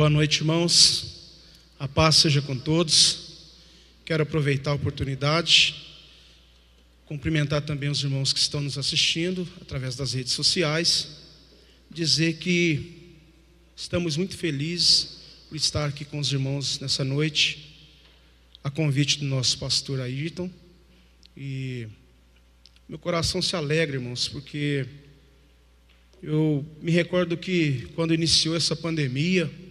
Boa noite, irmãos. A paz seja com todos. Quero aproveitar a oportunidade, cumprimentar também os irmãos que estão nos assistindo através das redes sociais, dizer que estamos muito felizes por estar aqui com os irmãos nessa noite, a convite do nosso pastor Ayrton. E meu coração se alegra, irmãos, porque eu me recordo que quando iniciou essa pandemia,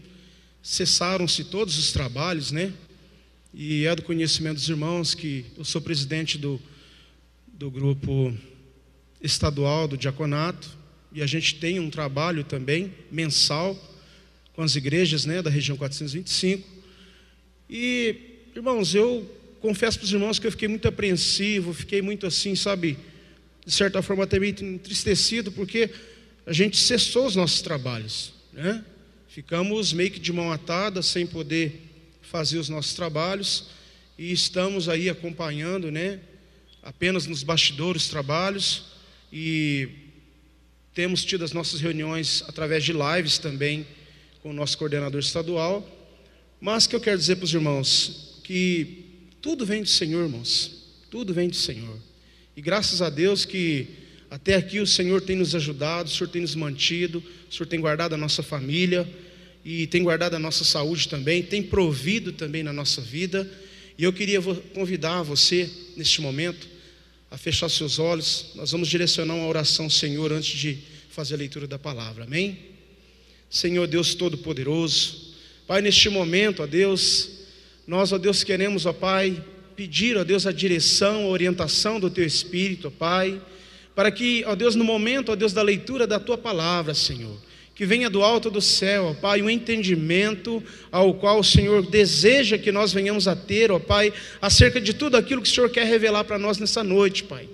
cessaram-se todos os trabalhos, né? E é do conhecimento dos irmãos que eu sou presidente do, do grupo estadual do diaconato e a gente tem um trabalho também mensal com as igrejas, né, da região 425. E, irmãos, eu confesso para os irmãos que eu fiquei muito apreensivo, fiquei muito assim, sabe, de certa forma até meio entristecido, porque a gente cessou os nossos trabalhos, né? Ficamos meio que de mão atada, sem poder fazer os nossos trabalhos, e estamos aí acompanhando, né? Apenas nos bastidores trabalhos, e temos tido as nossas reuniões através de lives também com o nosso coordenador estadual. Mas que eu quero dizer para os irmãos que tudo vem do Senhor, irmãos. Tudo vem do Senhor. E graças a Deus que até aqui o Senhor tem nos ajudado, o Senhor tem nos mantido, o Senhor tem guardado a nossa família e tem guardado a nossa saúde também, tem provido também na nossa vida. E eu queria convidar você, neste momento, a fechar seus olhos. Nós vamos direcionar uma oração ao Senhor antes de fazer a leitura da palavra. Amém? Senhor Deus Todo-Poderoso, Pai, neste momento, ó Deus, nós, ó Deus, queremos, ó Pai, pedir, ó Deus, a direção, a orientação do Teu Espírito, ó Pai para que, ó Deus, no momento, ó Deus, da leitura da tua palavra, Senhor, que venha do alto do céu, ó Pai, um entendimento ao qual o Senhor deseja que nós venhamos a ter, ó Pai, acerca de tudo aquilo que o Senhor quer revelar para nós nessa noite, Pai.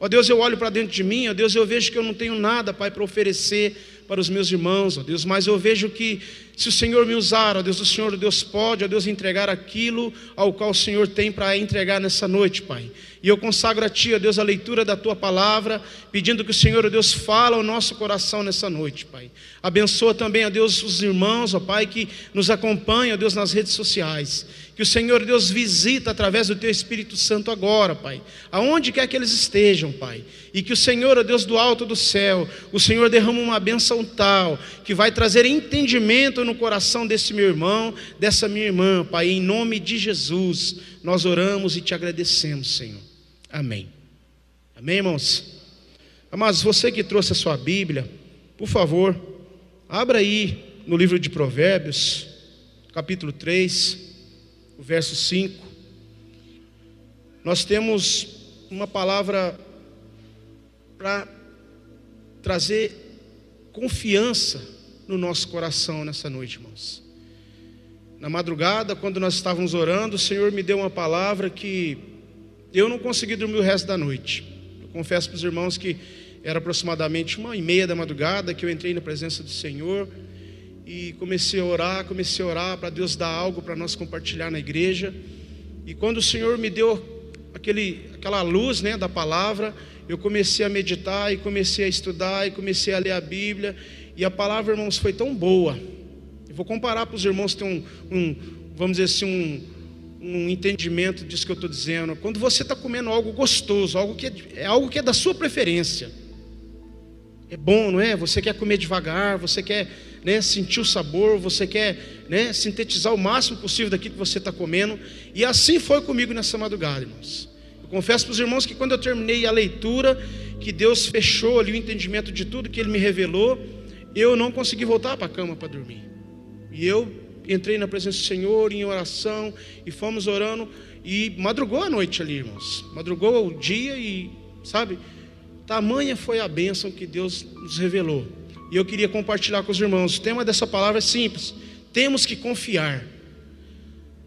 Ó Deus, eu olho para dentro de mim, ó Deus, eu vejo que eu não tenho nada, Pai, para oferecer para os meus irmãos, ó Deus, mas eu vejo que se o Senhor me usar, ó Deus, o Senhor, Deus pode, ó Deus, entregar aquilo ao qual o Senhor tem para entregar nessa noite, Pai. E eu consagro a Ti, ó Deus, a leitura da Tua palavra, pedindo que o Senhor, ó Deus, fala ao nosso coração nessa noite, Pai. Abençoa também, ó Deus, os irmãos, ó Pai, que nos acompanham, ó Deus, nas redes sociais. Que o Senhor Deus visita através do Teu Espírito Santo agora, Pai, aonde quer que eles estejam, Pai. E que o Senhor, ó Deus do alto do céu, o Senhor derrama uma benção tal, que vai trazer entendimento no coração desse meu irmão, dessa minha irmã, Pai, em nome de Jesus. Nós oramos e te agradecemos, Senhor. Amém. Amém, irmãos? Mas você que trouxe a sua Bíblia, por favor, abra aí no livro de Provérbios, capítulo 3 o verso 5, nós temos uma palavra para trazer confiança no nosso coração nessa noite, irmãos. Na madrugada, quando nós estávamos orando, o Senhor me deu uma palavra que eu não consegui dormir o resto da noite. Eu confesso para os irmãos que era aproximadamente uma e meia da madrugada que eu entrei na presença do Senhor e comecei a orar, comecei a orar para Deus dar algo para nós compartilhar na igreja. E quando o Senhor me deu aquele, aquela luz né, da palavra, eu comecei a meditar e comecei a estudar e comecei a ler a Bíblia. E a palavra, irmãos, foi tão boa. Eu vou comparar para os irmãos ter um, um, vamos dizer assim, um, um entendimento disso que eu estou dizendo. Quando você está comendo algo gostoso, algo que é, é algo que é da sua preferência. É bom, não é? Você quer comer devagar, você quer né, sentir o sabor, você quer né, sintetizar o máximo possível daquilo que você está comendo. E assim foi comigo nessa madrugada, irmãos. Eu confesso para os irmãos que quando eu terminei a leitura, que Deus fechou ali o entendimento de tudo que Ele me revelou, eu não consegui voltar para a cama para dormir. E eu entrei na presença do Senhor em oração e fomos orando e madrugou a noite ali, irmãos. Madrugou o dia e, sabe, tamanha foi a bênção que Deus nos revelou. E eu queria compartilhar com os irmãos. O tema dessa palavra é simples: temos que confiar.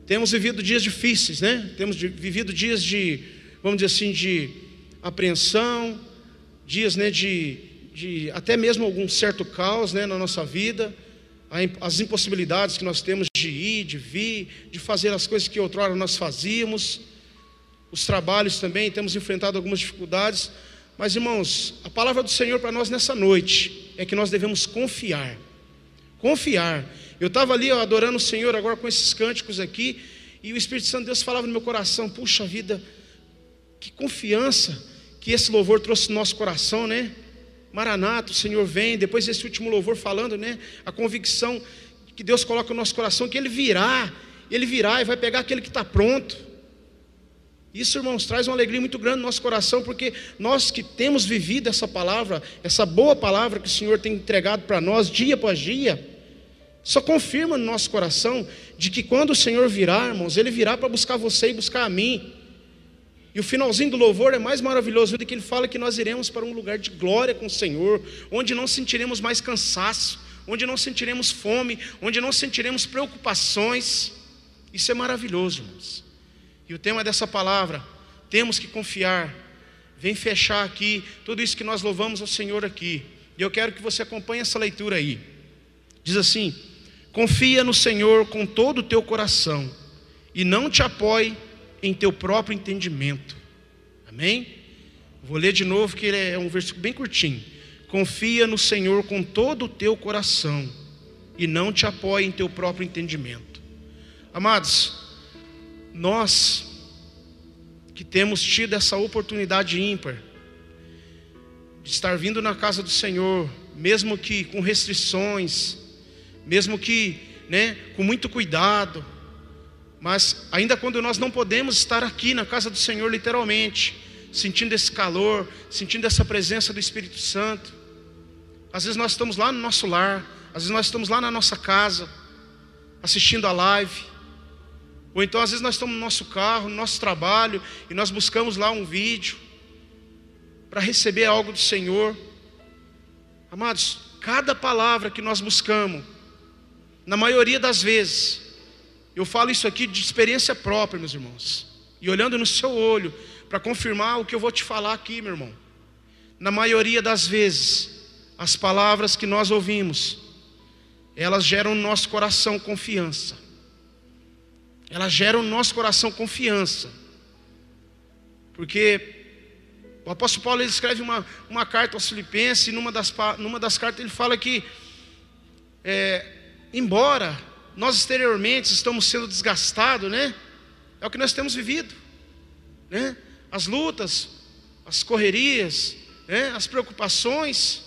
Temos vivido dias difíceis, né? Temos vivido dias de, vamos dizer assim, de apreensão, dias né, de, de até mesmo algum certo caos né, na nossa vida, as impossibilidades que nós temos de ir, de vir, de fazer as coisas que outrora nós fazíamos, os trabalhos também, temos enfrentado algumas dificuldades, mas irmãos, a palavra do Senhor para nós nessa noite é que nós devemos confiar. Confiar Eu estava ali ó, adorando o Senhor agora com esses cânticos aqui, e o Espírito Santo de Deus falava no meu coração: puxa vida, que confiança que esse louvor trouxe no nosso coração, né? Maranata, o Senhor vem. Depois desse último louvor falando, né? A convicção que Deus coloca no nosso coração que Ele virá, Ele virá e vai pegar aquele que está pronto. Isso, irmãos, traz uma alegria muito grande no nosso coração, porque nós que temos vivido essa palavra, essa boa palavra que o Senhor tem entregado para nós dia após dia, só confirma no nosso coração de que quando o Senhor virá, irmãos, Ele virá para buscar você e buscar a mim. E o finalzinho do louvor é mais maravilhoso do que ele fala que nós iremos para um lugar de glória com o Senhor, onde não sentiremos mais cansaço, onde não sentiremos fome, onde não sentiremos preocupações. Isso é maravilhoso, irmãos. E o tema dessa palavra, temos que confiar. Vem fechar aqui tudo isso que nós louvamos ao Senhor aqui. E eu quero que você acompanhe essa leitura aí. Diz assim: Confia no Senhor com todo o teu coração e não te apoie em teu próprio entendimento. Amém? Vou ler de novo que é um versículo bem curtinho. Confia no Senhor com todo o teu coração e não te apoie em teu próprio entendimento. Amados, nós que temos tido essa oportunidade ímpar de estar vindo na casa do Senhor, mesmo que com restrições, mesmo que né, com muito cuidado, mas ainda quando nós não podemos estar aqui na casa do Senhor, literalmente, sentindo esse calor, sentindo essa presença do Espírito Santo, às vezes nós estamos lá no nosso lar, às vezes nós estamos lá na nossa casa, assistindo a live, ou então às vezes nós estamos no nosso carro, no nosso trabalho, e nós buscamos lá um vídeo para receber algo do Senhor. Amados, cada palavra que nós buscamos, na maioria das vezes, eu falo isso aqui de experiência própria, meus irmãos, e olhando no seu olho, para confirmar o que eu vou te falar aqui, meu irmão. Na maioria das vezes, as palavras que nós ouvimos, elas geram no nosso coração confiança. Elas geram no nosso coração confiança. Porque o apóstolo Paulo escreve uma, uma carta aos Filipenses, e numa das, numa das cartas ele fala que, é, embora nós exteriormente estamos sendo desgastados, né? É o que nós temos vivido, né? As lutas, as correrias, né? as preocupações,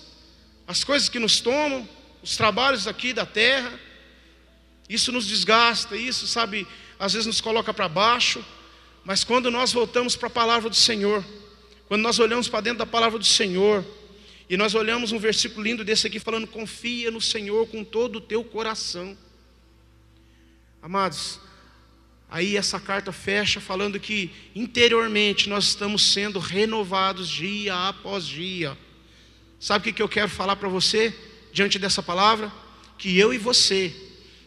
as coisas que nos tomam, os trabalhos aqui da terra, isso nos desgasta, isso, sabe, às vezes nos coloca para baixo, mas quando nós voltamos para a palavra do Senhor, quando nós olhamos para dentro da palavra do Senhor, e nós olhamos um versículo lindo desse aqui falando: confia no Senhor com todo o teu coração. Amados, aí essa carta fecha falando que interiormente nós estamos sendo renovados dia após dia. Sabe o que eu quero falar para você diante dessa palavra? Que eu e você,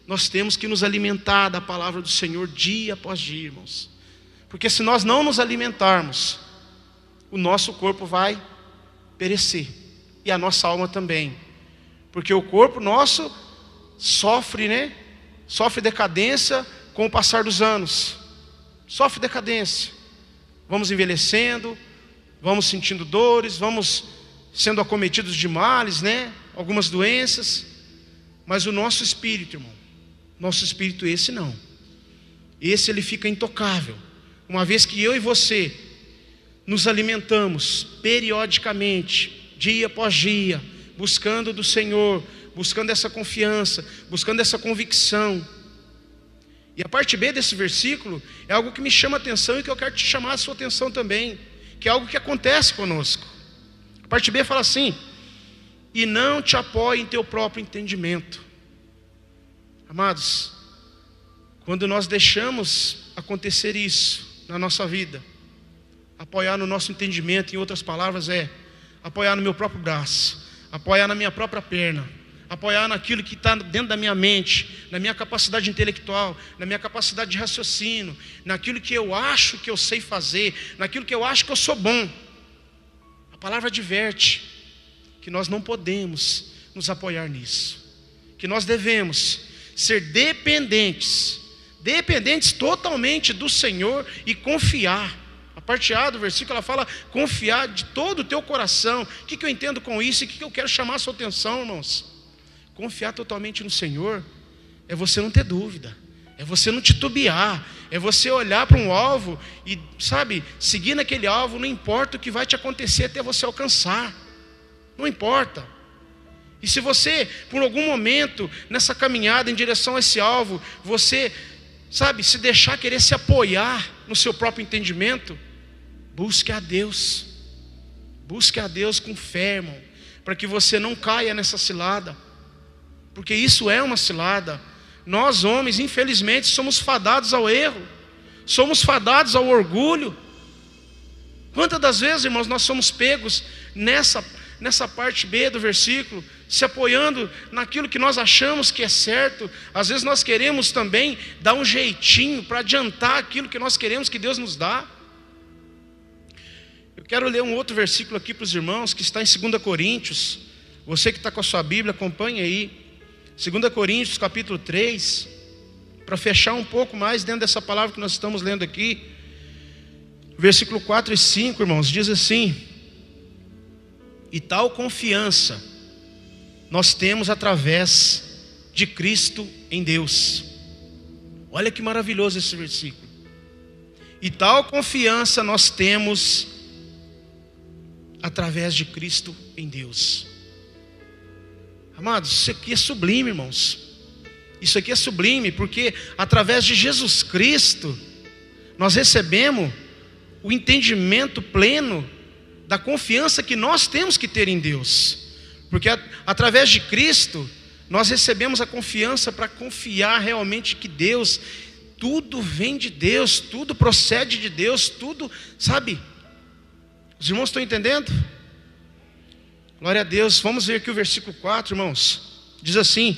nós temos que nos alimentar da palavra do Senhor dia após dia, irmãos. Porque se nós não nos alimentarmos, o nosso corpo vai perecer e a nossa alma também. Porque o corpo nosso sofre, né? sofre decadência com o passar dos anos. Sofre decadência. Vamos envelhecendo, vamos sentindo dores, vamos sendo acometidos de males, né? Algumas doenças. Mas o nosso espírito, irmão, nosso espírito esse não. Esse ele fica intocável. Uma vez que eu e você nos alimentamos periodicamente, dia após dia, buscando do Senhor, buscando essa confiança, buscando essa convicção. E a parte B desse versículo é algo que me chama a atenção e que eu quero te chamar a sua atenção também, que é algo que acontece conosco. A parte B fala assim: e não te apoie em teu próprio entendimento. Amados, quando nós deixamos acontecer isso na nossa vida, apoiar no nosso entendimento, em outras palavras, é apoiar no meu próprio braço, apoiar na minha própria perna, apoiar naquilo que está dentro da minha mente, na minha capacidade intelectual, na minha capacidade de raciocínio, naquilo que eu acho que eu sei fazer, naquilo que eu acho que eu sou bom. A palavra adverte que nós não podemos nos apoiar nisso, que nós devemos ser dependentes, dependentes totalmente do Senhor e confiar. A parte A do versículo ela fala confiar de todo o teu coração. O que, que eu entendo com isso e o que, que eu quero chamar a sua atenção, irmãos? Confiar totalmente no Senhor é você não ter dúvida, é você não titubear, é você olhar para um alvo e, sabe, seguir naquele alvo, não importa o que vai te acontecer até você alcançar, não importa. E se você, por algum momento, nessa caminhada em direção a esse alvo, você, sabe, se deixar querer se apoiar no seu próprio entendimento, busque a Deus, busque a Deus com fé, irmão, para que você não caia nessa cilada, porque isso é uma cilada. Nós, homens, infelizmente, somos fadados ao erro, somos fadados ao orgulho. Quantas das vezes, irmãos, nós somos pegos nessa, nessa parte B do versículo, se apoiando naquilo que nós achamos que é certo. Às vezes nós queremos também dar um jeitinho para adiantar aquilo que nós queremos que Deus nos dá. Eu quero ler um outro versículo aqui para os irmãos, que está em 2 Coríntios. Você que está com a sua Bíblia, acompanhe aí. 2 Coríntios capítulo 3, para fechar um pouco mais dentro dessa palavra que nós estamos lendo aqui. Versículo 4 e 5, irmãos, diz assim: E tal confiança nós temos através de Cristo em Deus. Olha que maravilhoso esse versículo. E tal confiança nós temos através de Cristo em Deus. Amados, isso aqui é sublime, irmãos. Isso aqui é sublime, porque através de Jesus Cristo, nós recebemos o entendimento pleno da confiança que nós temos que ter em Deus. Porque através de Cristo, nós recebemos a confiança para confiar realmente que Deus, tudo vem de Deus, tudo procede de Deus, tudo, sabe? Os irmãos estão entendendo? Glória a Deus. Vamos ver aqui o versículo 4, irmãos. Diz assim: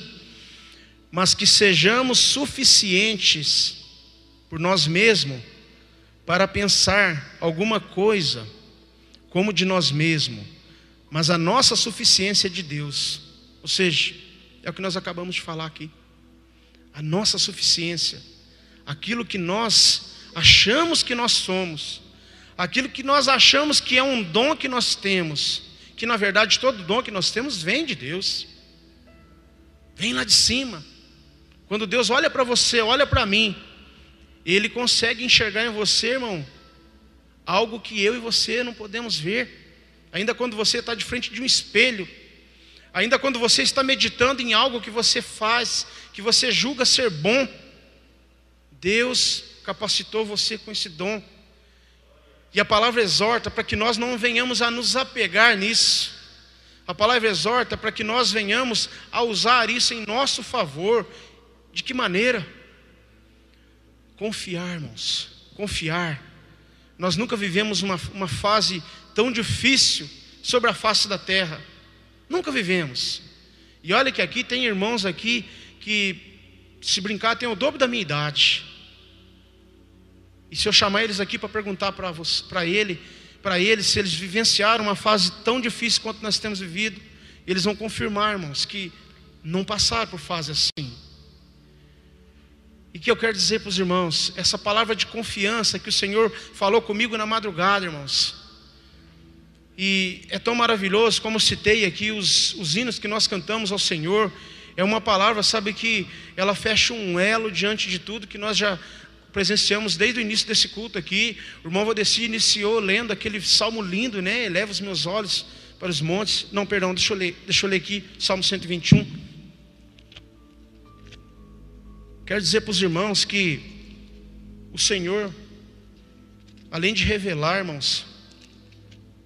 Mas que sejamos suficientes por nós mesmos para pensar alguma coisa como de nós mesmos, mas a nossa suficiência é de Deus. Ou seja, é o que nós acabamos de falar aqui. A nossa suficiência, aquilo que nós achamos que nós somos, aquilo que nós achamos que é um dom que nós temos, que na verdade todo dom que nós temos vem de Deus, vem lá de cima. Quando Deus olha para você, olha para mim, Ele consegue enxergar em você, irmão, algo que eu e você não podemos ver. Ainda quando você está de frente de um espelho, ainda quando você está meditando em algo que você faz, que você julga ser bom, Deus capacitou você com esse dom. E a palavra exorta para que nós não venhamos a nos apegar nisso. A palavra exorta para que nós venhamos a usar isso em nosso favor. De que maneira? Confiar, irmãos. Confiar. Nós nunca vivemos uma, uma fase tão difícil sobre a face da terra. Nunca vivemos. E olha que aqui tem irmãos aqui que, se brincar, tem o dobro da minha idade. E se eu chamar eles aqui para perguntar para ele, para eles se eles vivenciaram uma fase tão difícil quanto nós temos vivido, eles vão confirmar, irmãos, que não passaram por fase assim. E que eu quero dizer para os irmãos, essa palavra de confiança que o Senhor falou comigo na madrugada, irmãos. E é tão maravilhoso, como citei aqui, os, os hinos que nós cantamos ao Senhor. É uma palavra, sabe, que ela fecha um elo diante de tudo que nós já presenciamos desde o início desse culto aqui. O irmão Valdeci iniciou lendo aquele salmo lindo, né? Eleva os meus olhos para os montes. Não, perdão, deixa eu ler, deixa eu ler aqui, Salmo 121. Quero dizer para os irmãos que o Senhor, além de revelar, irmãos,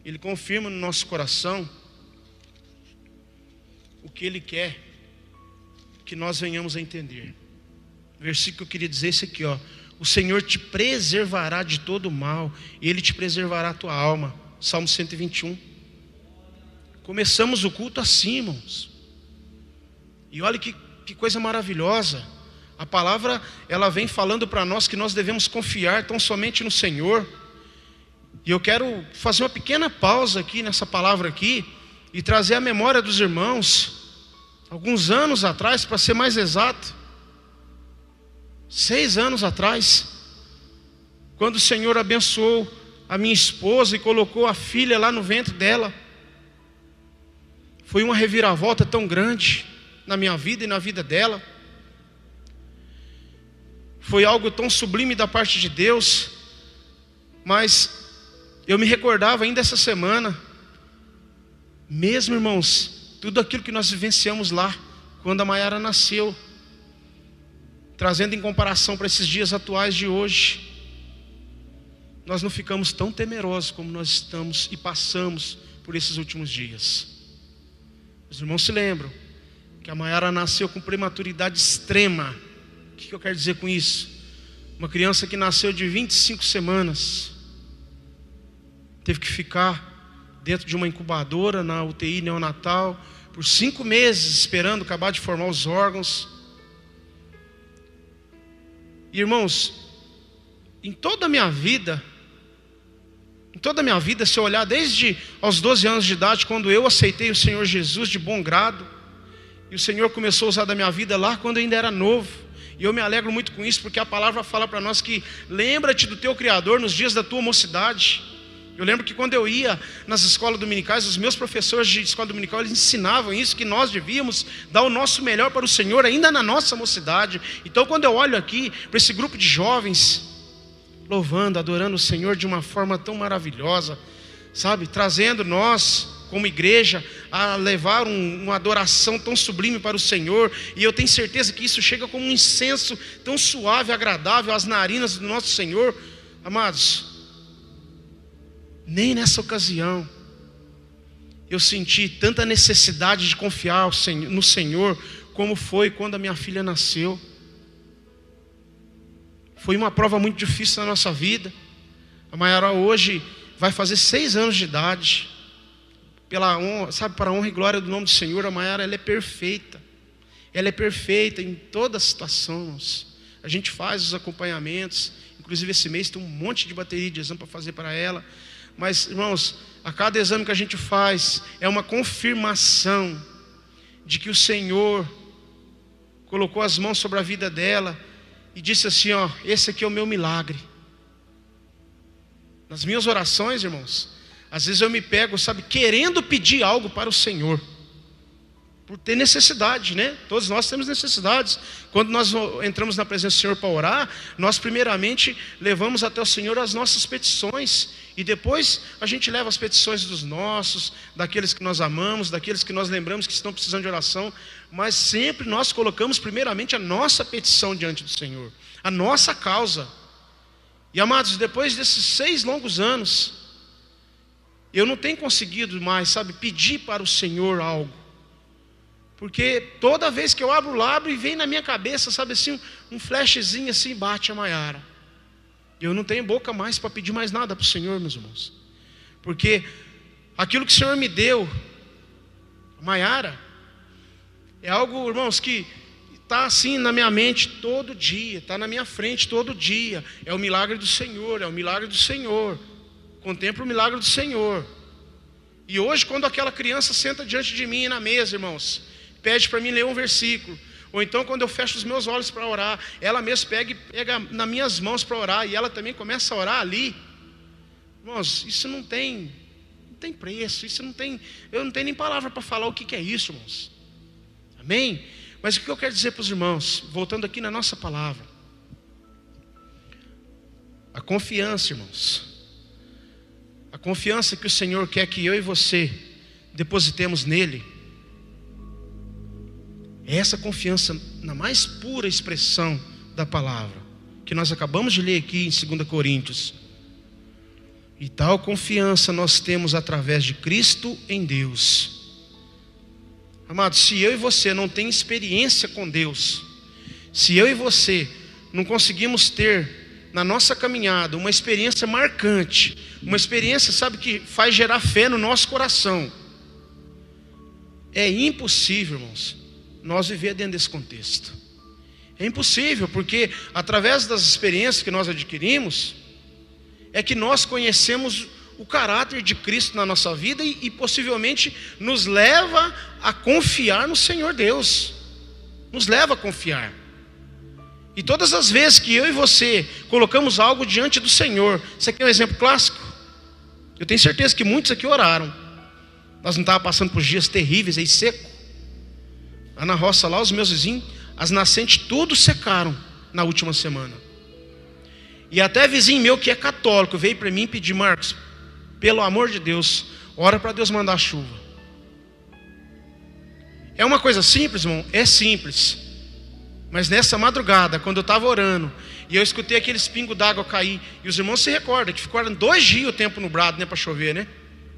Ele confirma no nosso coração o que Ele quer que nós venhamos a entender. O versículo que eu queria dizer é esse aqui, ó. O Senhor te preservará de todo mal, e Ele te preservará a tua alma. Salmo 121. Começamos o culto assim, irmãos. E olha que, que coisa maravilhosa. A palavra, ela vem falando para nós que nós devemos confiar tão somente no Senhor. E eu quero fazer uma pequena pausa aqui nessa palavra aqui e trazer a memória dos irmãos, alguns anos atrás, para ser mais exato seis anos atrás, quando o Senhor abençoou a minha esposa e colocou a filha lá no ventre dela. Foi uma reviravolta tão grande na minha vida e na vida dela. foi algo tão sublime da parte de Deus, mas eu me recordava ainda essa semana, mesmo irmãos, tudo aquilo que nós vivenciamos lá, quando a Maiara nasceu, trazendo em comparação para esses dias atuais de hoje, nós não ficamos tão temerosos como nós estamos e passamos por esses últimos dias. Os irmãos se lembram que a Maiara nasceu com prematuridade extrema. O que eu quero dizer com isso? Uma criança que nasceu de 25 semanas, teve que ficar dentro de uma incubadora na UTI neonatal por cinco meses esperando acabar de formar os órgãos. Irmãos, em toda a minha vida, em toda a minha vida, se eu olhar desde aos 12 anos de idade, quando eu aceitei o Senhor Jesus de bom grado, e o Senhor começou a usar da minha vida lá quando eu ainda era novo. E eu me alegro muito com isso, porque a palavra fala para nós que lembra-te do teu Criador nos dias da tua mocidade. Eu lembro que quando eu ia nas escolas dominicais, os meus professores de escola dominical eles ensinavam isso, que nós devíamos dar o nosso melhor para o Senhor, ainda na nossa mocidade. Então, quando eu olho aqui para esse grupo de jovens, louvando, adorando o Senhor de uma forma tão maravilhosa, sabe? Trazendo nós, como igreja, a levar um, uma adoração tão sublime para o Senhor, e eu tenho certeza que isso chega como um incenso tão suave, agradável às narinas do nosso Senhor, amados. Nem nessa ocasião eu senti tanta necessidade de confiar no Senhor, como foi quando a minha filha nasceu. Foi uma prova muito difícil na nossa vida. A Maiara hoje vai fazer seis anos de idade. Pela honra, sabe, para a honra e glória do nome do Senhor, a Maiara ela é perfeita. Ela é perfeita em todas as situações. A gente faz os acompanhamentos. Inclusive esse mês tem um monte de bateria de exame para fazer para ela. Mas, irmãos, a cada exame que a gente faz é uma confirmação de que o Senhor colocou as mãos sobre a vida dela e disse assim: Ó, esse aqui é o meu milagre. Nas minhas orações, irmãos, às vezes eu me pego, sabe, querendo pedir algo para o Senhor, por ter necessidade, né? Todos nós temos necessidades. Quando nós entramos na presença do Senhor para orar, nós primeiramente levamos até o Senhor as nossas petições, e depois a gente leva as petições dos nossos, daqueles que nós amamos, daqueles que nós lembramos que estão precisando de oração, mas sempre nós colocamos primeiramente a nossa petição diante do Senhor, a nossa causa. E amados, depois desses seis longos anos, eu não tenho conseguido mais, sabe, pedir para o Senhor algo. Porque toda vez que eu abro o lábio e vem na minha cabeça, sabe assim, um flashzinho assim bate a Maiara. Eu não tenho boca mais para pedir mais nada para o Senhor, meus irmãos. Porque aquilo que o Senhor me deu, Maiara, é algo, irmãos, que está assim na minha mente todo dia, está na minha frente todo dia. É o milagre do Senhor, é o milagre do Senhor. Contempla o milagre do Senhor. E hoje, quando aquela criança senta diante de mim na mesa, irmãos, pede para mim ler um versículo. Ou então, quando eu fecho os meus olhos para orar, ela mesmo pega e pega nas minhas mãos para orar, e ela também começa a orar ali. Irmãos, isso não tem, não tem preço, isso não tem, eu não tenho nem palavra para falar o que, que é isso, irmãos. Amém? Mas o que eu quero dizer para os irmãos, voltando aqui na nossa palavra, a confiança, irmãos, a confiança que o Senhor quer que eu e você depositemos nele, é essa confiança na mais pura expressão da palavra, que nós acabamos de ler aqui em 2 Coríntios. E tal confiança nós temos através de Cristo em Deus Amados, se eu e você não tem experiência com Deus, se eu e você não conseguimos ter na nossa caminhada uma experiência marcante, uma experiência, sabe, que faz gerar fé no nosso coração, é impossível, irmãos, nós viver dentro desse contexto. É impossível, porque através das experiências que nós adquirimos, é que nós conhecemos o caráter de Cristo na nossa vida e, e, possivelmente nos leva a confiar no Senhor Deus. Nos leva a confiar. E todas as vezes que eu e você colocamos algo diante do Senhor, isso aqui é um exemplo clássico. Eu tenho certeza que muitos aqui oraram. Nós não estávamos passando por dias terríveis aí seco. Lá na roça, lá os meus vizinhos, as nascentes tudo secaram. na última semana. E até vizinho meu que é católico veio para mim pedir, Marcos, pelo amor de Deus, ora para Deus mandar chuva. É uma coisa simples, irmão? É simples. Mas nessa madrugada, quando eu estava orando, e eu escutei aqueles pingos d'água cair, e os irmãos se recordam que ficaram dois dias o tempo nublado, né, para chover, né?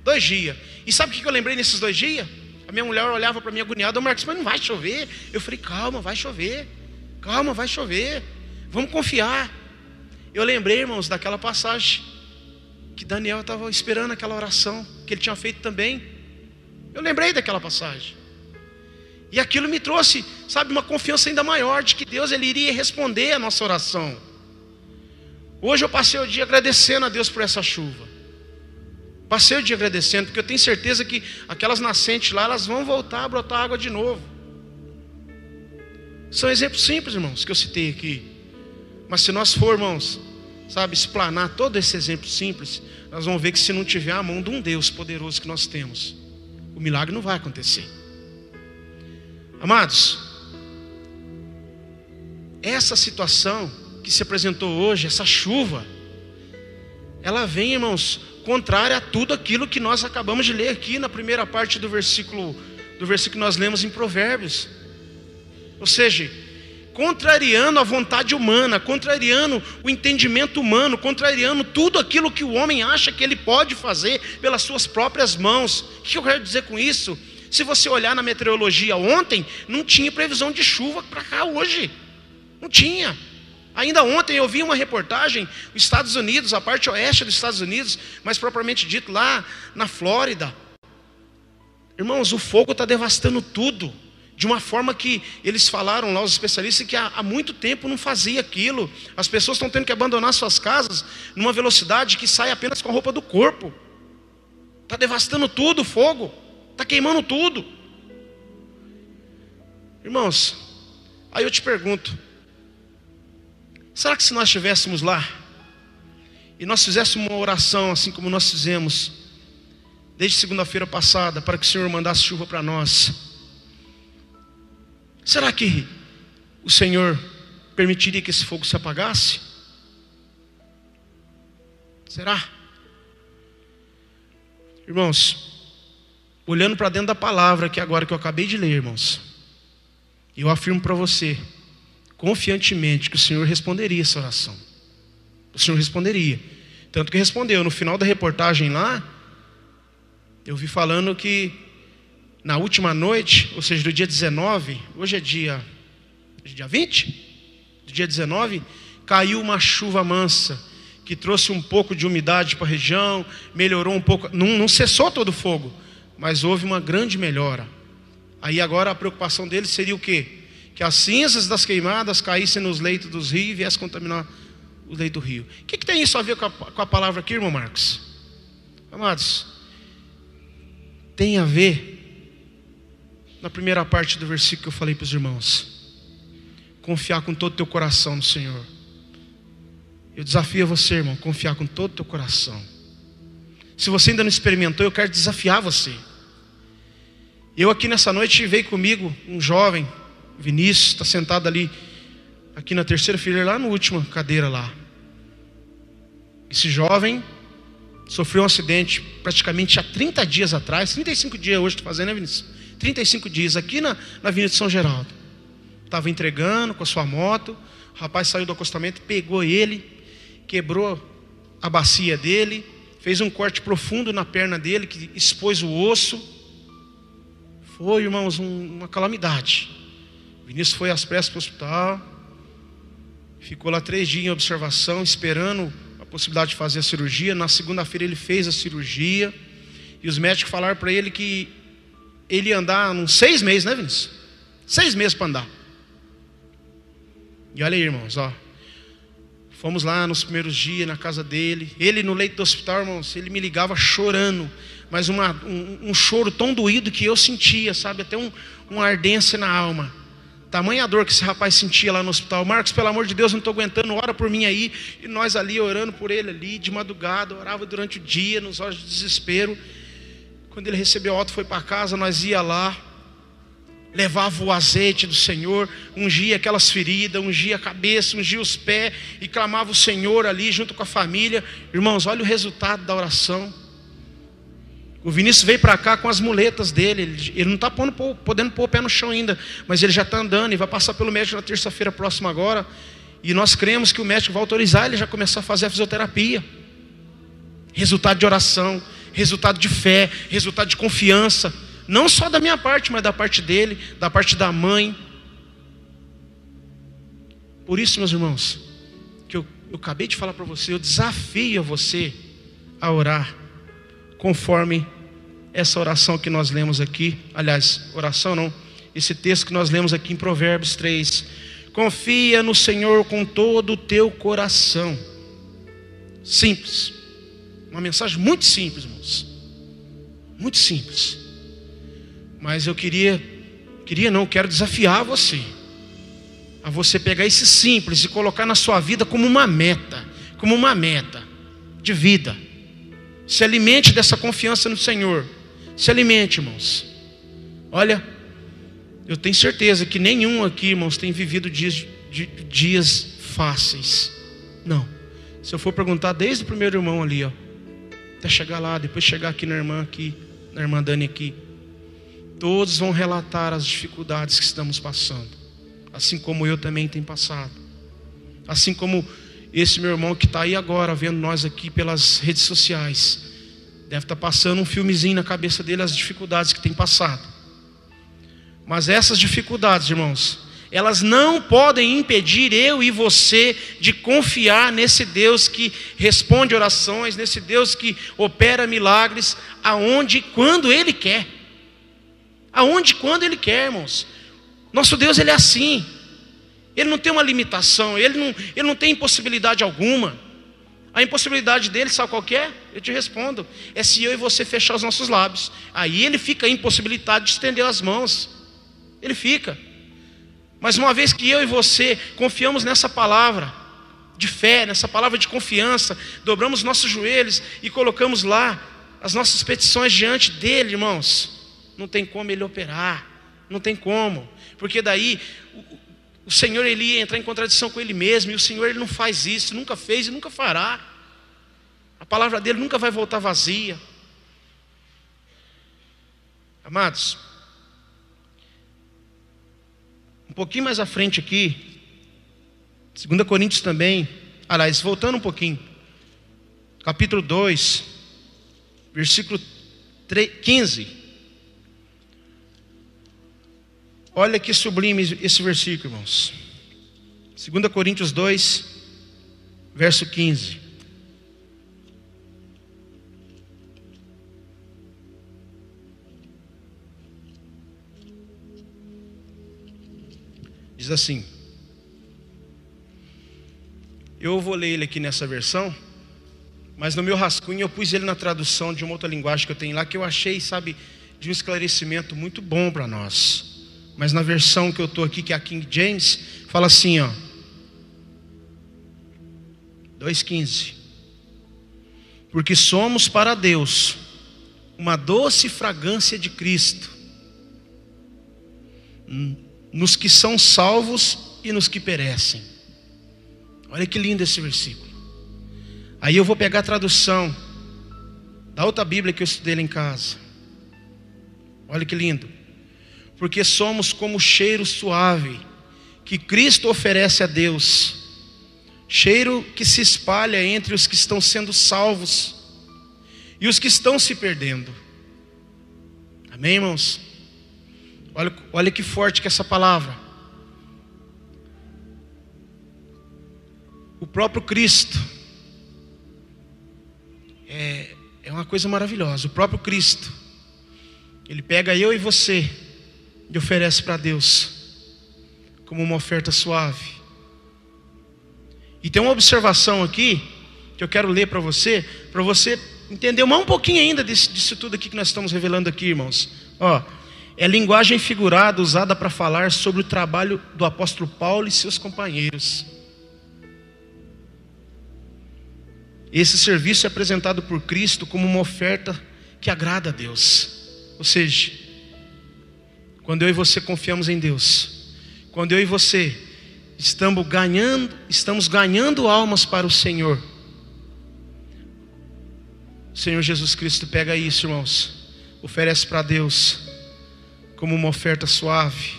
Dois dias. E sabe o que eu lembrei nesses dois dias? A minha mulher olhava para mim agoniada, Marcos, mas não vai chover. Eu falei, calma, vai chover. Calma, vai chover. Vamos confiar. Eu lembrei, irmãos, daquela passagem que Daniel estava esperando aquela oração que ele tinha feito também. Eu lembrei daquela passagem. E aquilo me trouxe, sabe, uma confiança ainda maior de que Deus ele iria responder a nossa oração. Hoje eu passei o dia agradecendo a Deus por essa chuva. Passei o dia agradecendo, porque eu tenho certeza que aquelas nascentes lá, elas vão voltar a brotar água de novo. São exemplos simples, irmãos, que eu citei aqui. Mas se nós formos, sabe, explanar todo esse exemplo simples, nós vamos ver que se não tiver a mão de um Deus poderoso que nós temos, o milagre não vai acontecer. Amados, essa situação que se apresentou hoje, essa chuva, ela vem, irmãos, contrária a tudo aquilo que nós acabamos de ler aqui na primeira parte do versículo do versículo que nós lemos em Provérbios. Ou seja, contrariando a vontade humana, contrariando o entendimento humano, contrariando tudo aquilo que o homem acha que ele pode fazer pelas suas próprias mãos. O que eu quero dizer com isso? Se você olhar na meteorologia ontem, não tinha previsão de chuva para cá hoje. Não tinha. Ainda ontem eu vi uma reportagem, os Estados Unidos, a parte oeste dos Estados Unidos, mais propriamente dito lá na Flórida. Irmãos, o fogo está devastando tudo, de uma forma que eles falaram lá, os especialistas, que há, há muito tempo não fazia aquilo. As pessoas estão tendo que abandonar suas casas numa velocidade que sai apenas com a roupa do corpo. Está devastando tudo o fogo, está queimando tudo. Irmãos, aí eu te pergunto, Será que se nós estivéssemos lá e nós fizéssemos uma oração assim como nós fizemos desde segunda-feira passada para que o Senhor mandasse chuva para nós, será que o Senhor permitiria que esse fogo se apagasse? Será? Irmãos, olhando para dentro da palavra que agora que eu acabei de ler, irmãos, eu afirmo para você confiantemente que o Senhor responderia essa oração. O Senhor responderia. Tanto que respondeu. No final da reportagem lá, eu vi falando que na última noite, ou seja, do dia 19, hoje é dia, hoje é dia 20? Do dia 19, caiu uma chuva mansa que trouxe um pouco de umidade para a região, melhorou um pouco, não, não cessou todo o fogo, mas houve uma grande melhora. Aí agora a preocupação deles seria o quê? Que as cinzas das queimadas caíssem nos leitos dos rios e viessem contaminar o leito do rio. O que, que tem isso a ver com a, com a palavra aqui, irmão Marcos? Amados, tem a ver na primeira parte do versículo que eu falei para os irmãos. Confiar com todo o teu coração no Senhor. Eu desafio você, irmão, confiar com todo o teu coração. Se você ainda não experimentou, eu quero desafiar você. Eu aqui nessa noite veio comigo um jovem Vinícius está sentado ali, aqui na terceira fileira, lá na última cadeira lá. Esse jovem sofreu um acidente praticamente há 30 dias atrás, 35 dias hoje estou fazendo, né Vinícius? 35 dias aqui na, na Avenida de São Geraldo. Estava entregando com a sua moto, o rapaz saiu do acostamento, pegou ele, quebrou a bacia dele, fez um corte profundo na perna dele, que expôs o osso. Foi, irmãos, um, uma calamidade. Vinícius foi às pressas para o hospital, ficou lá três dias em observação, esperando a possibilidade de fazer a cirurgia. Na segunda-feira ele fez a cirurgia, e os médicos falaram para ele que ele ia andar uns seis meses, né, Vinícius? Seis meses para andar. E olha aí, irmãos, ó. Fomos lá nos primeiros dias na casa dele. Ele no leito do hospital, irmãos, ele me ligava chorando, mas uma, um, um choro tão doído que eu sentia, sabe? Até um, uma ardência na alma. Tamanha dor que esse rapaz sentia lá no hospital. Marcos, pelo amor de Deus, não estou aguentando, ora por mim aí. E nós ali orando por ele ali, de madrugada, orava durante o dia, nos horas de desespero. Quando ele recebeu a alta, foi para casa, nós ia lá. levava o azeite do Senhor, ungia aquelas feridas, ungia a cabeça, ungia os pés e clamava o Senhor ali junto com a família. Irmãos, olha o resultado da oração. O Vinícius veio para cá com as muletas dele. Ele, não está podendo pôr o pé no chão ainda, mas ele já está andando e vai passar pelo médico na terça-feira próxima agora. E nós cremos que o médico vai autorizar ele já começar a fazer a fisioterapia. Resultado de oração, resultado de fé, resultado de confiança. Não só da minha parte, mas da parte dele, da parte da mãe. Por isso, meus irmãos, que eu, eu acabei de falar para você, eu desafio você a orar conforme essa oração que nós lemos aqui, aliás, oração não, esse texto que nós lemos aqui em Provérbios 3. Confia no Senhor com todo o teu coração. Simples. Uma mensagem muito simples, irmãos. Muito simples. Mas eu queria, queria não, quero desafiar você. A você pegar esse simples e colocar na sua vida como uma meta, como uma meta de vida. Se alimente dessa confiança no Senhor. Se alimente, irmãos. Olha, eu tenho certeza que nenhum aqui, irmãos, tem vivido dias, dias fáceis. Não. Se eu for perguntar desde o primeiro irmão ali, ó, até chegar lá, depois chegar aqui na irmã aqui, na irmã Dani aqui, todos vão relatar as dificuldades que estamos passando, assim como eu também tenho passado, assim como esse meu irmão que está aí agora vendo nós aqui pelas redes sociais, Deve estar passando um filmezinho na cabeça dele as dificuldades que tem passado. Mas essas dificuldades, irmãos, elas não podem impedir eu e você de confiar nesse Deus que responde orações, nesse Deus que opera milagres, aonde e quando Ele quer. Aonde e quando Ele quer, irmãos. Nosso Deus, Ele é assim. Ele não tem uma limitação, Ele não, ele não tem impossibilidade alguma. A impossibilidade dele, sabe qual é? Eu te respondo. É se eu e você fechar os nossos lábios. Aí ele fica impossibilitado de estender as mãos. Ele fica. Mas uma vez que eu e você confiamos nessa palavra de fé, nessa palavra de confiança, dobramos nossos joelhos e colocamos lá as nossas petições diante dele, irmãos, não tem como ele operar. Não tem como. Porque daí o Senhor ele ia entrar em contradição com ele mesmo, e o Senhor ele não faz isso, nunca fez e nunca fará. A palavra dele nunca vai voltar vazia. Amados, um pouquinho mais à frente aqui, 2 Coríntios também, aliás, voltando um pouquinho, capítulo 2, versículo 3, 15. Olha que sublime esse versículo, irmãos. 2 Coríntios 2, verso 15. Diz assim. Eu vou ler ele aqui nessa versão, mas no meu rascunho eu pus ele na tradução de uma outra linguagem que eu tenho lá, que eu achei, sabe, de um esclarecimento muito bom para nós. Mas na versão que eu estou aqui, que é a King James, fala assim, ó. 2,15. Porque somos para Deus uma doce fragrância de Cristo, nos que são salvos e nos que perecem. Olha que lindo esse versículo. Aí eu vou pegar a tradução da outra Bíblia que eu estudei lá em casa. Olha que lindo porque somos como cheiro suave que Cristo oferece a Deus, cheiro que se espalha entre os que estão sendo salvos e os que estão se perdendo. Amém, irmãos? Olha, olha que forte que é essa palavra. O próprio Cristo é, é uma coisa maravilhosa. O próprio Cristo, Ele pega eu e você e oferece para Deus como uma oferta suave. E tem uma observação aqui que eu quero ler para você, para você entender mais um pouquinho ainda disso, disso, tudo aqui que nós estamos revelando aqui, irmãos. Ó, é linguagem figurada usada para falar sobre o trabalho do apóstolo Paulo e seus companheiros. Esse serviço é apresentado por Cristo como uma oferta que agrada a Deus. Ou seja, Quando eu e você confiamos em Deus, quando eu e você estamos ganhando, estamos ganhando almas para o Senhor. O Senhor Jesus Cristo pega isso, irmãos, oferece para Deus como uma oferta suave.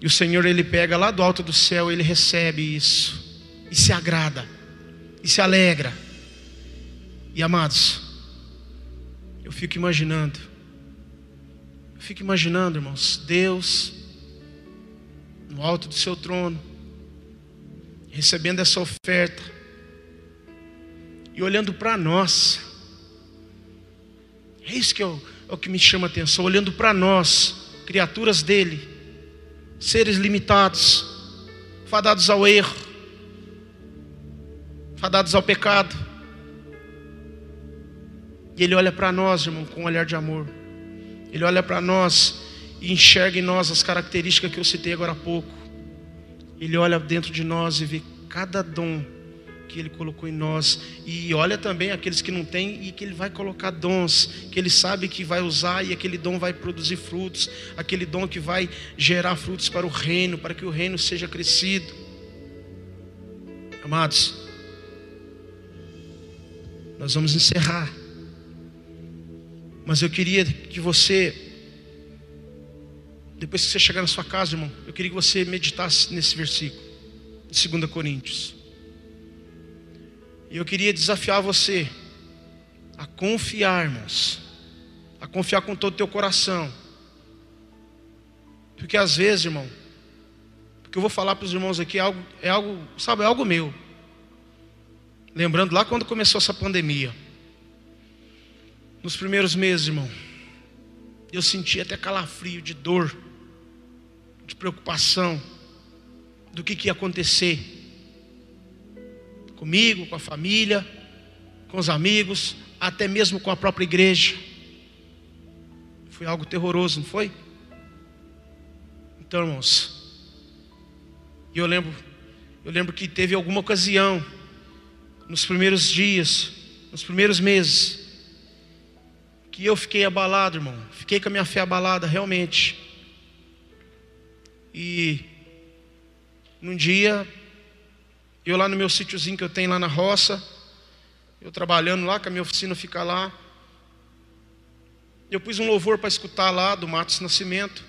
E o Senhor ele pega lá do alto do céu, ele recebe isso e se agrada e se alegra. E amados, eu fico imaginando, eu fico imaginando, irmãos, Deus no alto do seu trono, recebendo essa oferta e olhando para nós. É isso que o, é o que me chama a atenção, olhando para nós, criaturas dele, seres limitados, fadados ao erro, fadados ao pecado. E ele olha para nós, irmão, com um olhar de amor. Ele olha para nós e enxerga em nós as características que eu citei agora há pouco. Ele olha dentro de nós e vê cada dom que Ele colocou em nós. E olha também aqueles que não têm e que Ele vai colocar dons, que Ele sabe que vai usar e aquele dom vai produzir frutos, aquele dom que vai gerar frutos para o reino, para que o reino seja crescido. Amados, nós vamos encerrar. Mas eu queria que você depois que você chegar na sua casa, irmão, eu queria que você meditasse nesse versículo, de 2 Coríntios. E eu queria desafiar você a confiar, irmãos, a confiar com todo o teu coração. Porque às vezes, irmão, porque eu vou falar para os irmãos aqui é algo, é algo, sabe, é algo meu. Lembrando lá quando começou essa pandemia. Nos primeiros meses, irmão, eu senti até calafrio de dor de preocupação do que, que ia acontecer comigo, com a família, com os amigos, até mesmo com a própria igreja. Foi algo terroroso, não foi? Então, irmãos, eu lembro, eu lembro que teve alguma ocasião nos primeiros dias, nos primeiros meses, que eu fiquei abalado, irmão. Fiquei com a minha fé abalada, realmente. E num dia, eu lá no meu sítiozinho que eu tenho lá na roça, eu trabalhando lá, que a minha oficina fica lá. Eu pus um louvor para escutar lá do Matos Nascimento,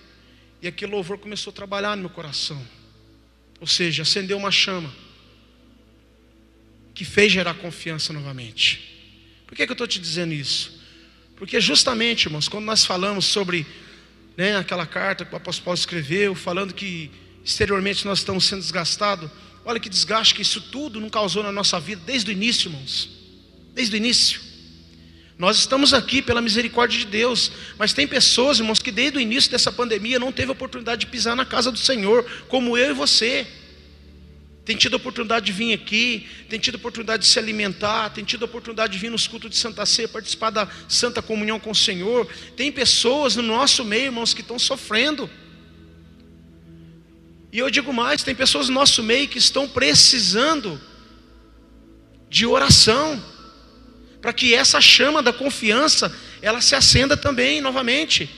e aquele louvor começou a trabalhar no meu coração. Ou seja, acendeu uma chama que fez gerar confiança novamente. Por que, que eu estou te dizendo isso? Porque justamente, irmãos, quando nós falamos sobre né, aquela carta que o apóstolo Paulo escreveu, falando que exteriormente nós estamos sendo desgastados. Olha que desgaste que isso tudo não causou na nossa vida desde o início, irmãos. Desde o início. Nós estamos aqui pela misericórdia de Deus, mas tem pessoas, irmãos, que desde o início dessa pandemia não teve oportunidade de pisar na casa do Senhor, como eu e você tem tido a oportunidade de vir aqui, tem tido a oportunidade de se alimentar, tem tido a oportunidade de vir nos cultos de Santa Ceia, participar da Santa Comunhão com o Senhor. Tem pessoas no nosso meio, irmãos, que estão sofrendo. E eu digo mais: tem pessoas no nosso meio que estão precisando de oração, para que essa chama da confiança ela se acenda também novamente.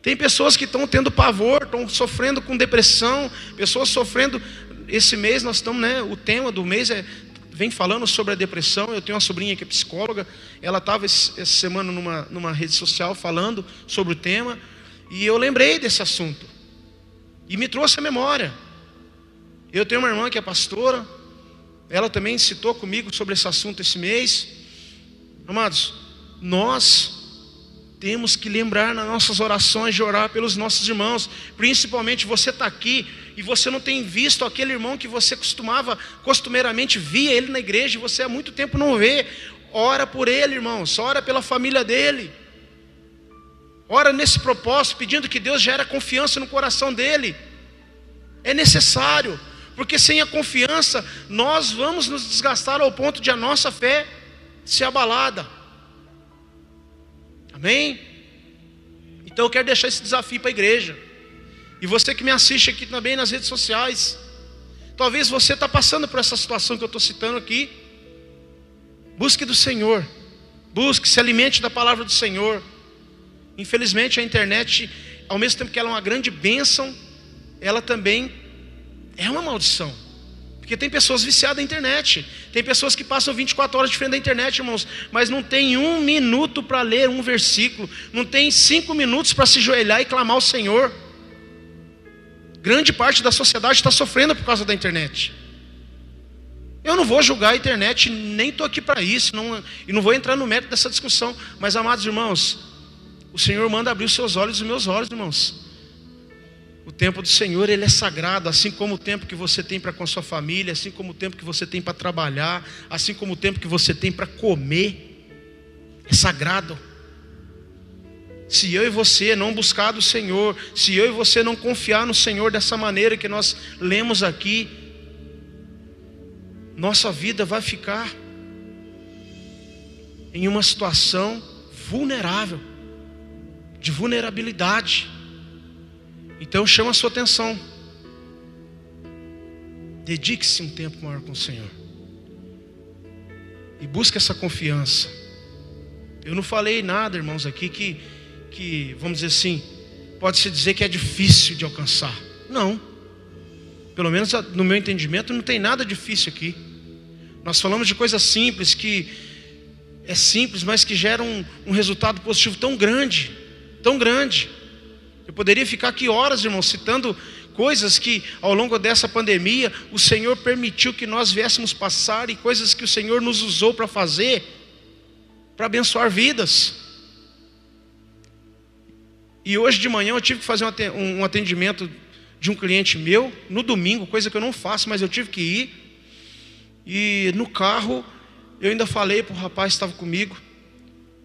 Tem pessoas que estão tendo pavor, estão sofrendo com depressão, pessoas sofrendo. Esse mês nós estamos, né? O tema do mês é vem falando sobre a depressão. Eu tenho uma sobrinha que é psicóloga, ela estava essa semana numa, numa rede social falando sobre o tema, e eu lembrei desse assunto, e me trouxe a memória. Eu tenho uma irmã que é pastora, ela também citou comigo sobre esse assunto esse mês. Amados, nós temos que lembrar nas nossas orações de orar pelos nossos irmãos, principalmente você está aqui e você não tem visto aquele irmão que você costumava, costumeiramente via ele na igreja, e você há muito tempo não vê. Ora por ele, irmãos, ora pela família dele. Ora nesse propósito, pedindo que Deus gere confiança no coração dele. É necessário, porque sem a confiança nós vamos nos desgastar ao ponto de a nossa fé ser abalada. Amém? Então eu quero deixar esse desafio para a igreja. E você que me assiste aqui também nas redes sociais. Talvez você está passando por essa situação que eu estou citando aqui. Busque do Senhor. Busque, se alimente da palavra do Senhor. Infelizmente, a internet, ao mesmo tempo que ela é uma grande bênção, ela também é uma maldição. Porque tem pessoas viciadas na internet. Tem pessoas que passam 24 horas de frente da internet, irmãos, mas não tem um minuto para ler um versículo, não tem cinco minutos para se joelhar e clamar ao Senhor. Grande parte da sociedade está sofrendo por causa da internet. Eu não vou julgar a internet, nem estou aqui para isso, não, e não vou entrar no mérito dessa discussão. Mas, amados irmãos, o Senhor manda abrir os seus olhos e os meus olhos, irmãos. O tempo do Senhor, ele é sagrado, assim como o tempo que você tem para com a sua família, assim como o tempo que você tem para trabalhar, assim como o tempo que você tem para comer. É sagrado. Se eu e você não buscar do Senhor, se eu e você não confiar no Senhor dessa maneira que nós lemos aqui, nossa vida vai ficar em uma situação vulnerável, de vulnerabilidade. Então chama a sua atenção. Dedique-se um tempo maior com o Senhor. E busque essa confiança. Eu não falei nada, irmãos, aqui que, que vamos dizer assim, pode-se dizer que é difícil de alcançar. Não. Pelo menos no meu entendimento, não tem nada difícil aqui. Nós falamos de coisas simples que é simples, mas que geram um, um resultado positivo tão grande, tão grande. Eu poderia ficar aqui horas, irmãos, citando coisas que ao longo dessa pandemia o Senhor permitiu que nós viéssemos passar e coisas que o Senhor nos usou para fazer, para abençoar vidas. E hoje de manhã eu tive que fazer um atendimento de um cliente meu no domingo, coisa que eu não faço, mas eu tive que ir. E no carro eu ainda falei para o rapaz que estava comigo.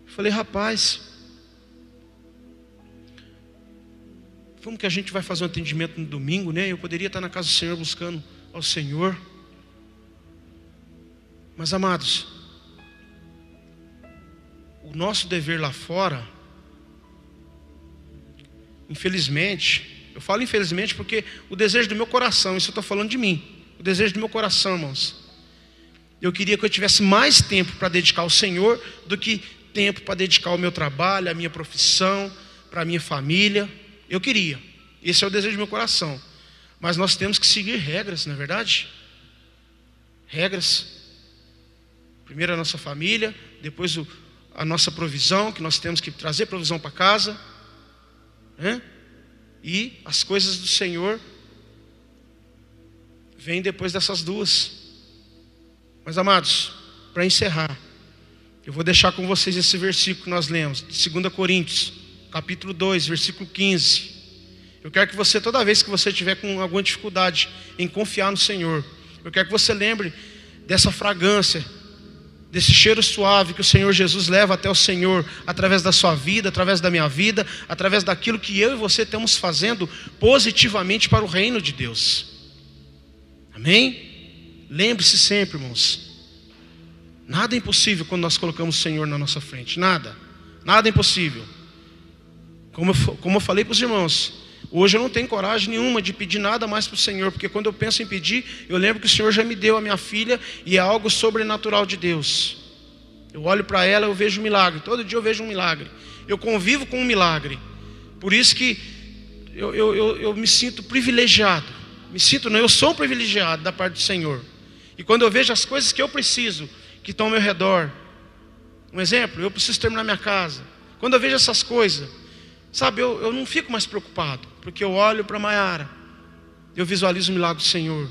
Falei, rapaz, como que a gente vai fazer um atendimento no domingo, né? Eu poderia estar na casa do Senhor buscando ao Senhor. Mas amados, o nosso dever lá fora, infelizmente, eu falo infelizmente porque o desejo do meu coração, isso eu estou falando de mim, o desejo do meu coração, irmãos, eu queria que eu tivesse mais tempo para dedicar ao Senhor do que tempo para dedicar ao meu trabalho, à minha profissão, para a minha família. Eu queria. Esse é o desejo do meu coração. Mas nós temos que seguir regras, não é verdade? Regras. Primeiro a nossa família, depois o, a nossa provisão, que nós temos que trazer provisão para casa. Né? E as coisas do Senhor vêm depois dessas duas. Mas amados, para encerrar, eu vou deixar com vocês esse versículo que nós lemos, de 2 Coríntios capítulo 2, versículo 15. Eu quero que você, toda vez que você tiver com alguma dificuldade em confiar no Senhor, eu quero que você lembre dessa fragrância, desse cheiro suave que o Senhor Jesus leva até o Senhor, através da sua vida, através da minha vida, através daquilo que eu e você estamos fazendo positivamente para o reino de Deus. Amém? Lembre-se sempre, irmãos. Nada é impossível quando nós colocamos o Senhor na nossa frente. Nada. Nada é impossível. Como eu, como eu falei para os irmãos, hoje eu não tenho coragem nenhuma de pedir nada mais para o Senhor, porque quando eu penso em pedir, eu lembro que o Senhor já me deu a minha filha e é algo sobrenatural de Deus. Eu olho para ela, eu vejo um milagre. Todo dia eu vejo um milagre. Eu convivo com um milagre. Por isso que eu, eu, eu, eu me sinto privilegiado. Me sinto, não, eu sou um privilegiado da parte do Senhor. E quando eu vejo as coisas que eu preciso, que estão ao meu redor. Um exemplo, eu preciso terminar minha casa. Quando eu vejo essas coisas, Sabe, eu, eu não fico mais preocupado, porque eu olho para Maiara, eu visualizo o milagre do Senhor,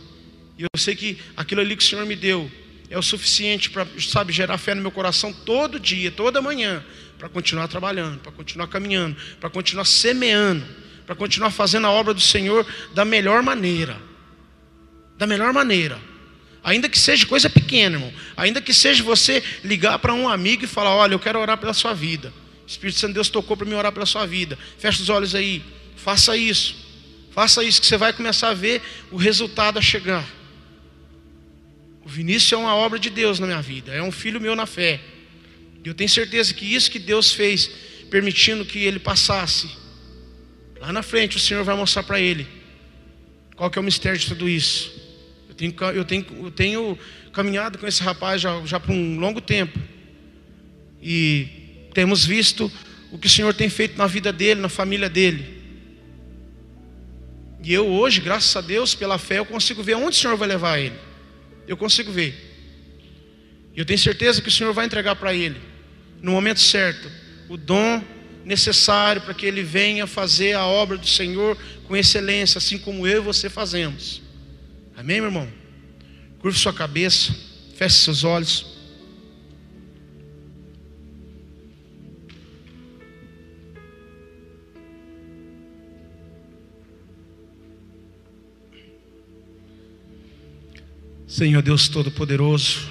e eu sei que aquilo ali que o Senhor me deu é o suficiente para, sabe, gerar fé no meu coração todo dia, toda manhã, para continuar trabalhando, para continuar caminhando, para continuar semeando, para continuar fazendo a obra do Senhor da melhor maneira. Da melhor maneira. Ainda que seja coisa pequena, irmão. Ainda que seja você ligar para um amigo e falar: Olha, eu quero orar pela sua vida. O Espírito Santo de Deus tocou para me orar pela sua vida. Feche os olhos aí. Faça isso. Faça isso que você vai começar a ver o resultado a chegar. O Vinícius é uma obra de Deus na minha vida. É um filho meu na fé. E eu tenho certeza que isso que Deus fez, permitindo que ele passasse, lá na frente o Senhor vai mostrar para ele qual que é o mistério de tudo isso. Eu tenho, eu tenho, eu tenho caminhado com esse rapaz já, já por um longo tempo. E temos visto o que o Senhor tem feito na vida dele, na família dele. E eu hoje, graças a Deus, pela fé, eu consigo ver onde o Senhor vai levar ele. Eu consigo ver. E eu tenho certeza que o Senhor vai entregar para ele, no momento certo, o dom necessário para que ele venha fazer a obra do Senhor com excelência, assim como eu e você fazemos. Amém, meu irmão? Curve sua cabeça, feche seus olhos. Senhor Deus Todo-Poderoso,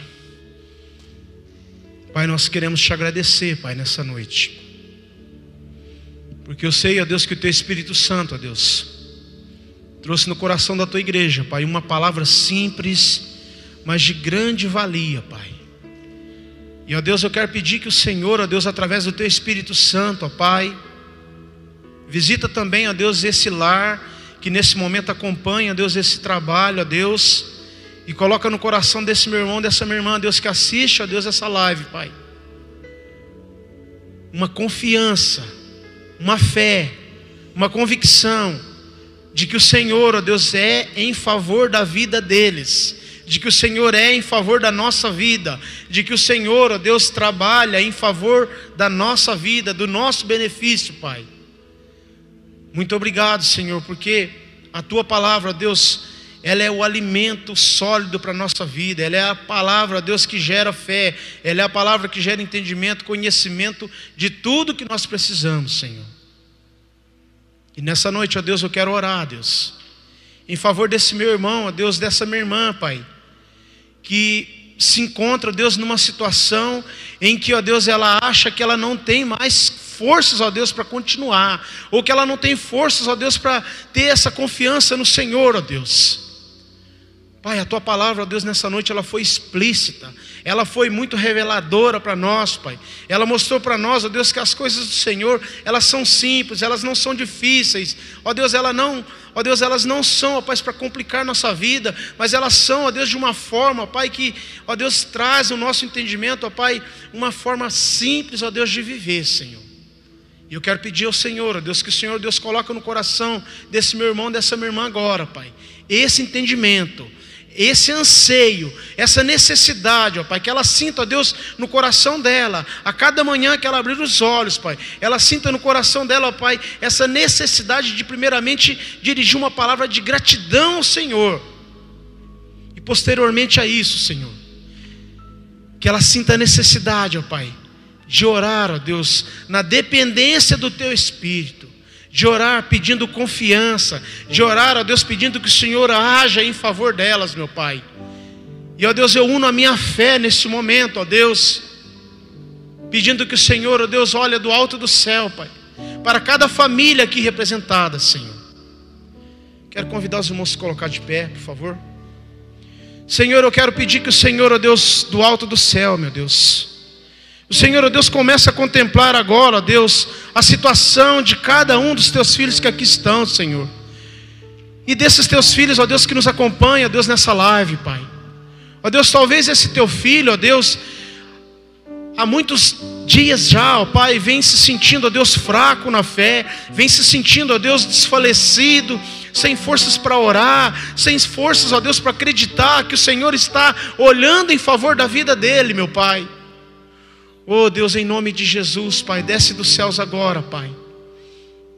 Pai, nós queremos te agradecer, Pai, nessa noite. Porque eu sei, ó Deus, que o Teu Espírito Santo, ó Deus, trouxe no coração da Tua igreja, Pai, uma palavra simples, mas de grande valia, Pai. E, ó Deus, eu quero pedir que o Senhor, ó Deus, através do Teu Espírito Santo, ó Pai, visita também, ó Deus, esse lar que nesse momento acompanha, ó Deus, esse trabalho, ó Deus e coloca no coração desse meu irmão, dessa minha irmã, Deus que assiste, ó Deus, essa live, Pai. Uma confiança, uma fé, uma convicção de que o Senhor, ó Deus, é em favor da vida deles, de que o Senhor é em favor da nossa vida, de que o Senhor, ó Deus, trabalha em favor da nossa vida, do nosso benefício, Pai. Muito obrigado, Senhor, porque a tua palavra, ó Deus, ela é o alimento sólido para a nossa vida, ela é a palavra, Deus, que gera fé, ela é a palavra que gera entendimento, conhecimento de tudo que nós precisamos, Senhor. E nessa noite, ó Deus, eu quero orar, Deus, em favor desse meu irmão, ó Deus, dessa minha irmã, Pai, que se encontra, Deus, numa situação em que, ó Deus, ela acha que ela não tem mais forças, ó Deus, para continuar, ou que ela não tem forças, ó Deus, para ter essa confiança no Senhor, ó Deus. Pai, a tua palavra, Deus, nessa noite ela foi explícita, ela foi muito reveladora para nós, Pai. Ela mostrou para nós, ó Deus, que as coisas do Senhor, elas são simples, elas não são difíceis. Ó Deus, ela não, ó Deus, elas não são, ó Pai, para complicar nossa vida, mas elas são, ó Deus, de uma forma, ó Pai, que, ó Deus, traz o nosso entendimento, ó Pai, uma forma simples, ó Deus, de viver, Senhor. E eu quero pedir ao Senhor, ó Deus, que o Senhor, Deus, coloca no coração desse meu irmão, dessa minha irmã agora, Pai, esse entendimento esse anseio, essa necessidade, ó Pai, que ela sinta, ó Deus, no coração dela, a cada manhã que ela abrir os olhos, Pai, ela sinta no coração dela, ó Pai, essa necessidade de, primeiramente, dirigir uma palavra de gratidão ao Senhor, e posteriormente a isso, Senhor, que ela sinta a necessidade, ó Pai, de orar, ó Deus, na dependência do Teu Espírito, de orar pedindo confiança, de orar, ó Deus, pedindo que o Senhor haja em favor delas, meu Pai. E ó Deus, eu uno a minha fé nesse momento, ó Deus, pedindo que o Senhor, ó Deus, olhe do alto do céu, Pai, para cada família aqui representada, Senhor. Quero convidar os irmãos a se colocar de pé, por favor. Senhor, eu quero pedir que o Senhor, ó Deus, do alto do céu, meu Deus, o Senhor, ó Deus, começa a contemplar agora, ó Deus, a situação de cada um dos teus filhos que aqui estão, Senhor. E desses teus filhos, ó Deus, que nos acompanha, ó Deus, nessa live, Pai. Ó Deus, talvez esse teu filho, ó Deus, há muitos dias já, ó Pai, vem se sentindo, ó Deus, fraco na fé, vem se sentindo, ó Deus, desfalecido, sem forças para orar, sem forças, ó Deus, para acreditar que o Senhor está olhando em favor da vida dele, meu Pai. Oh Deus, em nome de Jesus, Pai, desce dos céus agora, Pai.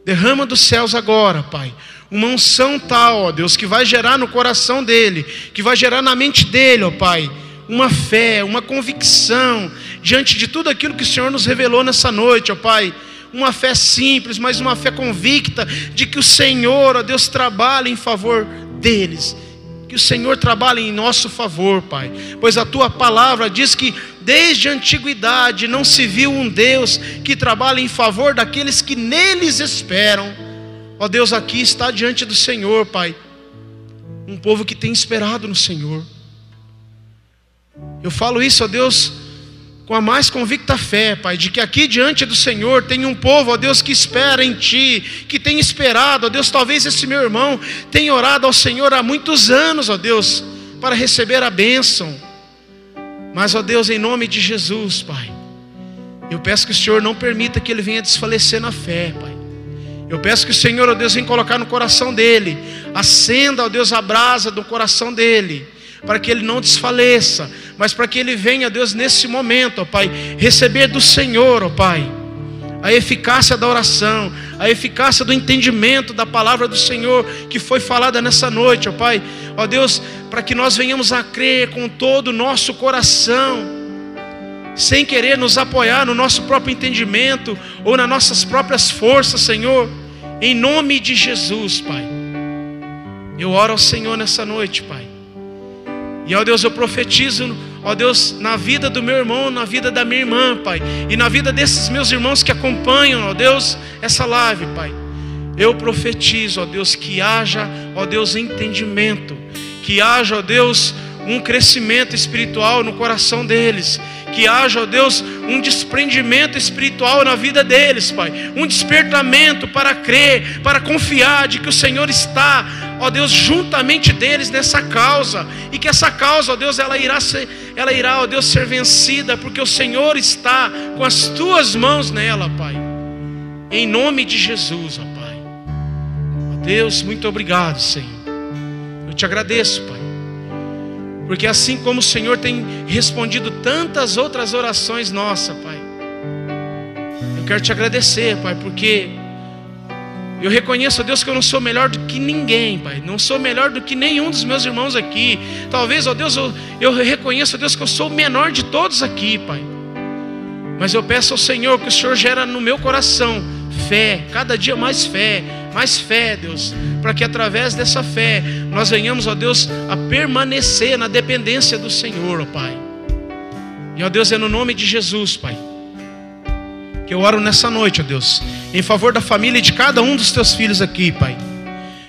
Derrama dos céus agora, Pai. Uma unção tal, ó Deus, que vai gerar no coração dele, que vai gerar na mente dele, ó Pai, uma fé, uma convicção diante de tudo aquilo que o Senhor nos revelou nessa noite, ó Pai. Uma fé simples, mas uma fé convicta de que o Senhor, ó Deus, trabalha em favor deles. Que o Senhor trabalhe em nosso favor, Pai. Pois a tua palavra diz que Desde a antiguidade não se viu um Deus que trabalha em favor daqueles que neles esperam. Ó Deus, aqui está diante do Senhor, Pai, um povo que tem esperado no Senhor. Eu falo isso, ó Deus, com a mais convicta fé, Pai, de que aqui diante do Senhor tem um povo, ó Deus, que espera em Ti, que tem esperado, ó Deus, talvez esse meu irmão tenha orado ao Senhor há muitos anos, ó Deus, para receber a bênção. Mas, ó Deus, em nome de Jesus, Pai, Eu peço que o Senhor não permita que ele venha desfalecer na fé, Pai. Eu peço que o Senhor, ó Deus, venha colocar no coração dele, acenda, ó Deus, a brasa do coração dele, para que ele não desfaleça, mas para que ele venha, Deus, nesse momento, ó Pai, receber do Senhor, ó Pai, a eficácia da oração, a eficácia do entendimento da palavra do Senhor que foi falada nessa noite, ó Pai, ó Deus, para que nós venhamos a crer com todo o nosso coração sem querer nos apoiar no nosso próprio entendimento ou nas nossas próprias forças, Senhor, em nome de Jesus, Pai. Eu oro ao Senhor nessa noite, Pai. E ó Deus, eu profetizo, ó Deus, na vida do meu irmão, na vida da minha irmã, Pai, e na vida desses meus irmãos que acompanham, ó Deus, essa live, Pai. Eu profetizo, ó Deus, que haja, ó Deus, entendimento, que haja, ó Deus, um crescimento espiritual no coração deles, que haja, ó Deus, um desprendimento espiritual na vida deles, Pai, um despertamento para crer, para confiar de que o Senhor está, ó Deus, juntamente deles nessa causa, e que essa causa, ó Deus, ela irá ser, ela irá, ó Deus, ser vencida, porque o Senhor está com as tuas mãos nela, Pai, em nome de Jesus, ó Pai, ó Deus, muito obrigado, Senhor, eu te agradeço, Pai. Porque assim como o Senhor tem respondido tantas outras orações nossa, Pai. Eu quero te agradecer, Pai, porque eu reconheço, Deus, que eu não sou melhor do que ninguém, Pai. Não sou melhor do que nenhum dos meus irmãos aqui. Talvez, ó Deus, eu, eu reconheço, Deus, que eu sou o menor de todos aqui, Pai. Mas eu peço ao Senhor que o Senhor gera no meu coração fé, cada dia mais fé, mais fé, Deus, para que através dessa fé nós venhamos, ó Deus, a permanecer na dependência do Senhor, ó Pai. E ó Deus, é no nome de Jesus, Pai, que eu oro nessa noite, ó Deus, em favor da família e de cada um dos teus filhos aqui, Pai.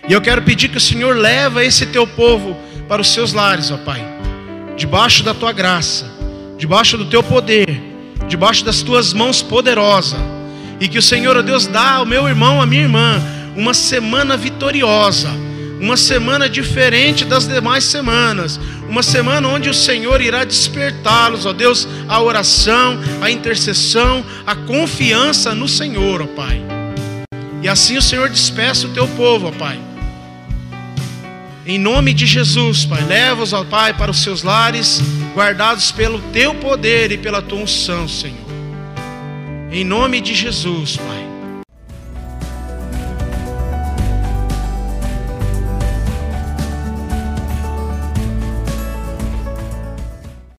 E eu quero pedir que o Senhor leve esse teu povo para os seus lares, ó Pai, debaixo da tua graça, debaixo do teu poder, debaixo das tuas mãos poderosas. E que o Senhor, ó Deus, dá ao meu irmão, à minha irmã, uma semana vitoriosa, uma semana diferente das demais semanas, uma semana onde o Senhor irá despertá-los, ó Deus, a oração, a intercessão, a confiança no Senhor, ó Pai. E assim o Senhor despeça o teu povo, ó Pai. Em nome de Jesus, Pai, leva-os, ó Pai, para os seus lares, guardados pelo teu poder e pela tua unção, Senhor. Em nome de Jesus, Pai.